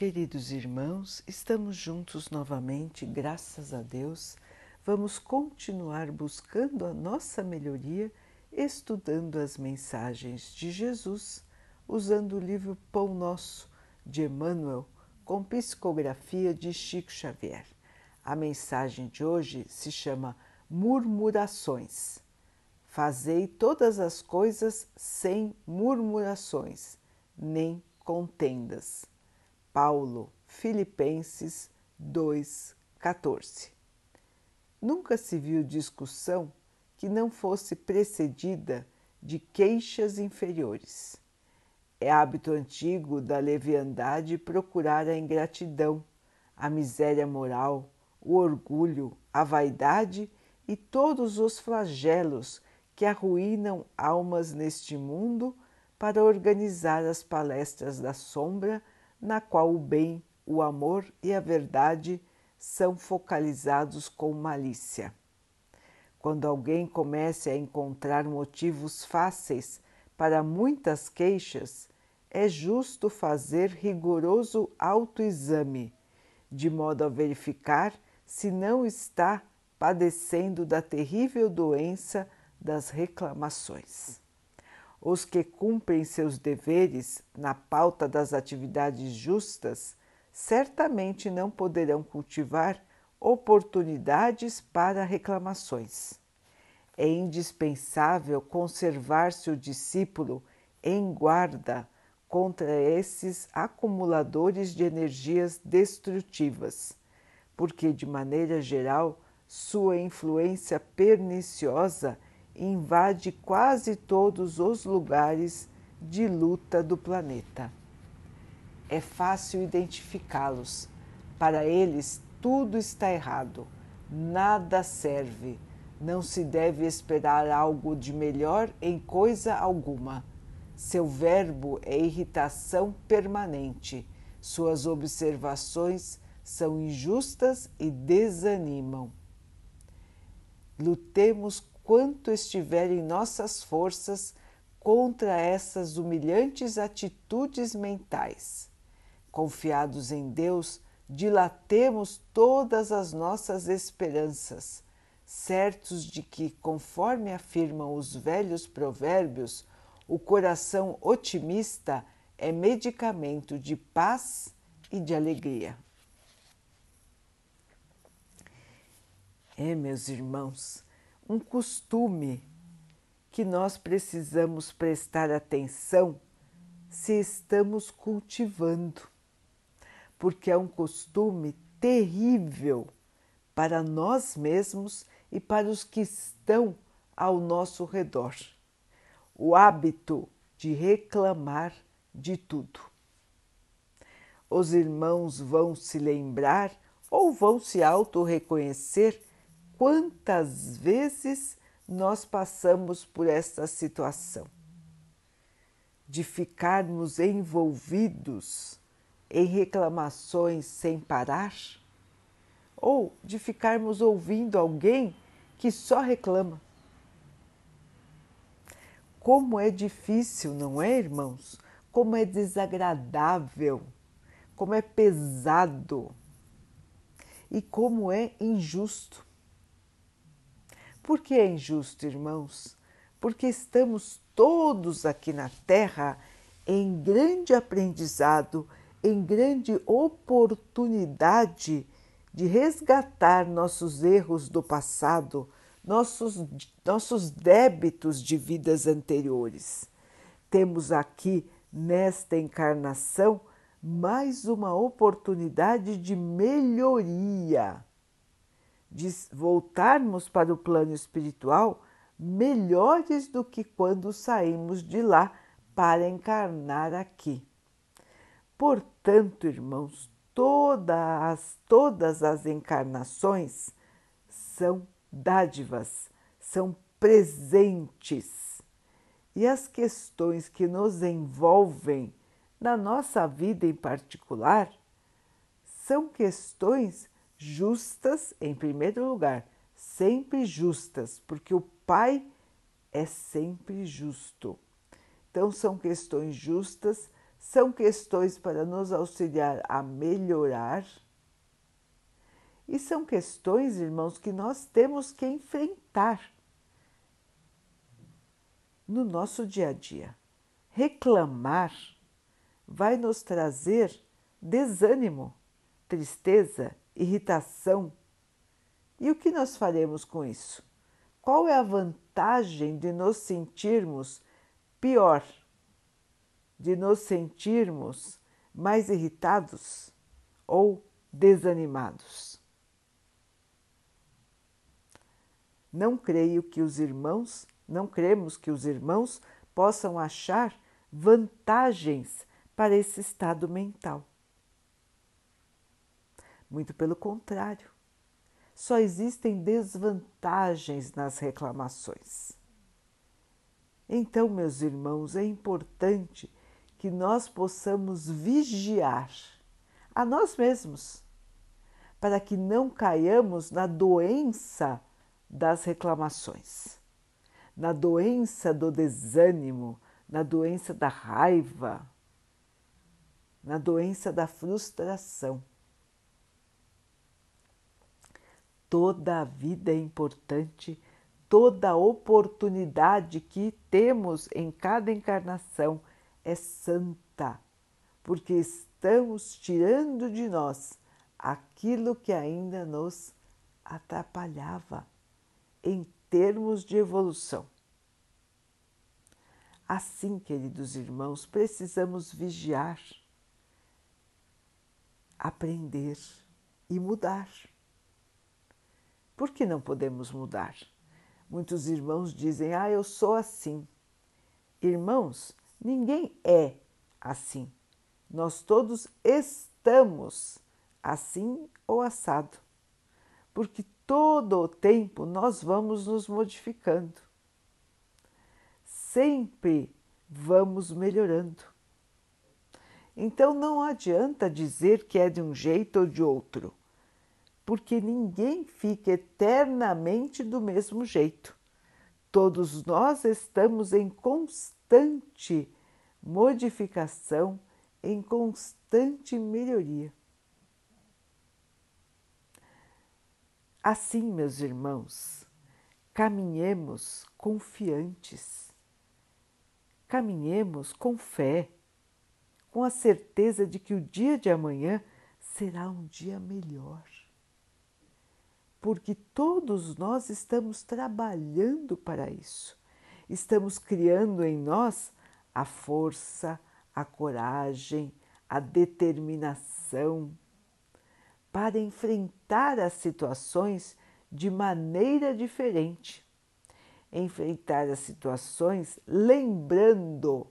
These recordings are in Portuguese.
Queridos irmãos, estamos juntos novamente, graças a Deus. Vamos continuar buscando a nossa melhoria, estudando as mensagens de Jesus, usando o livro Pão Nosso de Emmanuel, com psicografia de Chico Xavier. A mensagem de hoje se chama Murmurações. Fazei todas as coisas sem murmurações, nem contendas. Paulo, Filipenses 2,14. Nunca se viu discussão que não fosse precedida de queixas inferiores. É hábito antigo da leviandade procurar a ingratidão, a miséria moral, o orgulho, a vaidade e todos os flagelos que arruinam almas neste mundo para organizar as palestras da sombra na qual o bem, o amor e a verdade são focalizados com malícia. Quando alguém comece a encontrar motivos fáceis para muitas queixas, é justo fazer rigoroso autoexame, de modo a verificar se não está padecendo da terrível doença das reclamações. Os que cumprem seus deveres na pauta das atividades justas certamente não poderão cultivar oportunidades para reclamações. É indispensável conservar-se o discípulo em guarda contra esses acumuladores de energias destrutivas, porque, de maneira geral, sua influência perniciosa invade quase todos os lugares de luta do planeta. É fácil identificá-los. Para eles, tudo está errado, nada serve, não se deve esperar algo de melhor em coisa alguma. Seu verbo é irritação permanente, suas observações são injustas e desanimam. Lutemos quanto estiver em nossas forças contra essas humilhantes atitudes mentais. Confiados em Deus, dilatemos todas as nossas esperanças, certos de que, conforme afirmam os velhos provérbios, o coração otimista é medicamento de paz e de alegria. É, meus irmãos, um costume que nós precisamos prestar atenção se estamos cultivando, porque é um costume terrível para nós mesmos e para os que estão ao nosso redor. O hábito de reclamar de tudo. Os irmãos vão se lembrar ou vão se auto-reconhecer quantas vezes nós passamos por esta situação de ficarmos envolvidos em reclamações sem parar ou de ficarmos ouvindo alguém que só reclama. Como é difícil, não é, irmãos? Como é desagradável, como é pesado e como é injusto. Por que é injusto, irmãos? Porque estamos todos aqui na Terra em grande aprendizado, em grande oportunidade de resgatar nossos erros do passado, nossos, nossos débitos de vidas anteriores. Temos aqui, nesta encarnação, mais uma oportunidade de melhoria de voltarmos para o plano espiritual melhores do que quando saímos de lá para encarnar aqui. Portanto, irmãos, todas as, todas as encarnações são dádivas, são presentes. E as questões que nos envolvem na nossa vida em particular são questões justas em primeiro lugar, sempre justas, porque o Pai é sempre justo. Então, são questões justas são questões para nos auxiliar a melhorar e são questões, irmãos, que nós temos que enfrentar no nosso dia a dia. Reclamar vai nos trazer desânimo, tristeza, irritação. E o que nós faremos com isso? Qual é a vantagem de nos sentirmos pior, de nos sentirmos mais irritados ou desanimados? Não creio que os irmãos, não cremos que os irmãos possam achar vantagens para esse estado mental. Muito pelo contrário, só existem desvantagens nas reclamações. Então, meus irmãos, é importante que nós possamos vigiar a nós mesmos, para que não caiamos na doença das reclamações, na doença do desânimo, na doença da raiva, na doença da frustração. Toda a vida é importante, toda oportunidade que temos em cada encarnação é santa, porque estamos tirando de nós aquilo que ainda nos atrapalhava em termos de evolução. Assim, queridos irmãos, precisamos vigiar, aprender e mudar. Por que não podemos mudar? Muitos irmãos dizem: Ah, eu sou assim. Irmãos, ninguém é assim. Nós todos estamos assim ou assado. Porque todo o tempo nós vamos nos modificando. Sempre vamos melhorando. Então não adianta dizer que é de um jeito ou de outro, porque ninguém fica eternamente do mesmo jeito. Todos nós estamos em constante modificação, em constante melhoria. Assim, meus irmãos, caminhemos confiantes, caminhemos com fé, com a certeza de que o dia de amanhã será um dia melhor. Porque todos nós estamos trabalhando para isso, estamos criando em nós a força, a coragem, a determinação para enfrentar as situações de maneira diferente. Enfrentar as situações lembrando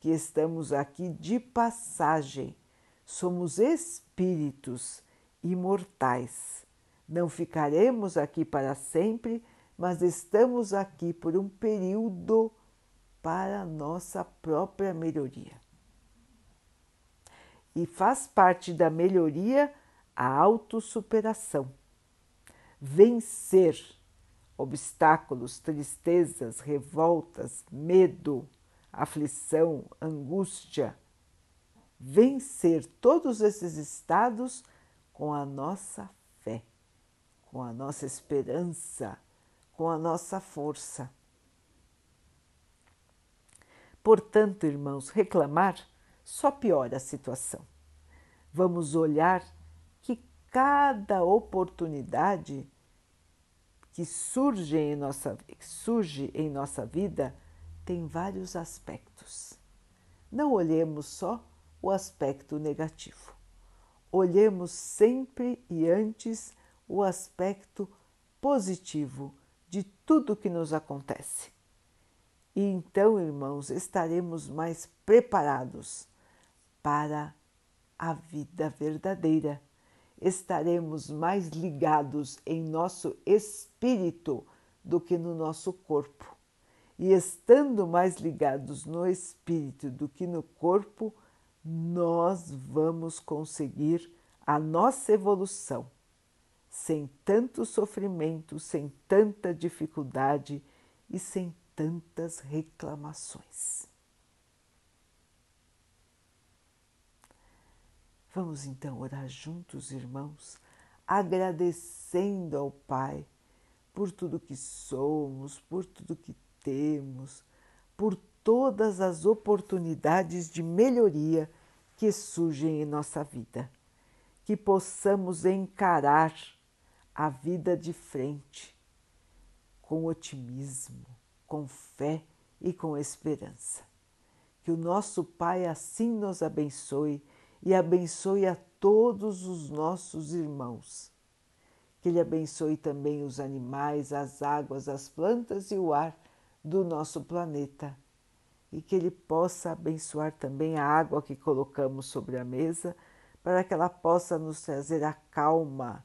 que estamos aqui de passagem, somos espíritos imortais. Não ficaremos aqui para sempre, mas estamos aqui por um período para nossa própria melhoria. E faz parte da melhoria a autossuperação, vencer obstáculos, tristezas, revoltas, medo, aflição, angústia, vencer todos esses estados com a nossa fé, com a nossa esperança, com a nossa força. Portanto, irmãos, reclamar só piora a situação. Vamos olhar cada oportunidade que surge em nossa, surge em nossa vida tem vários aspectos. Não olhemos só o aspecto negativo. Olhemos sempre e antes o aspecto positivo de tudo que nos acontece. E então, irmãos, estaremos mais preparados para a vida verdadeira estaremos mais ligados em nosso espírito do que no nosso corpo. E estando mais ligados no espírito do que no corpo, nós vamos conseguir a nossa evolução sem tanto sofrimento, sem tanta dificuldade e sem tantas reclamações. Vamos então orar juntos, irmãos, agradecendo ao Pai por tudo que somos, por tudo que temos, por todas as oportunidades de melhoria que surgem em nossa vida. Que possamos encarar a vida de frente com otimismo, com fé e com esperança. Que o nosso Pai assim nos abençoe e abençoe a todos os nossos irmãos. Que Ele abençoe também os animais, as águas, as plantas e o ar do nosso planeta. E que Ele possa abençoar também a água que colocamos sobre a mesa, para que ela possa nos trazer a calma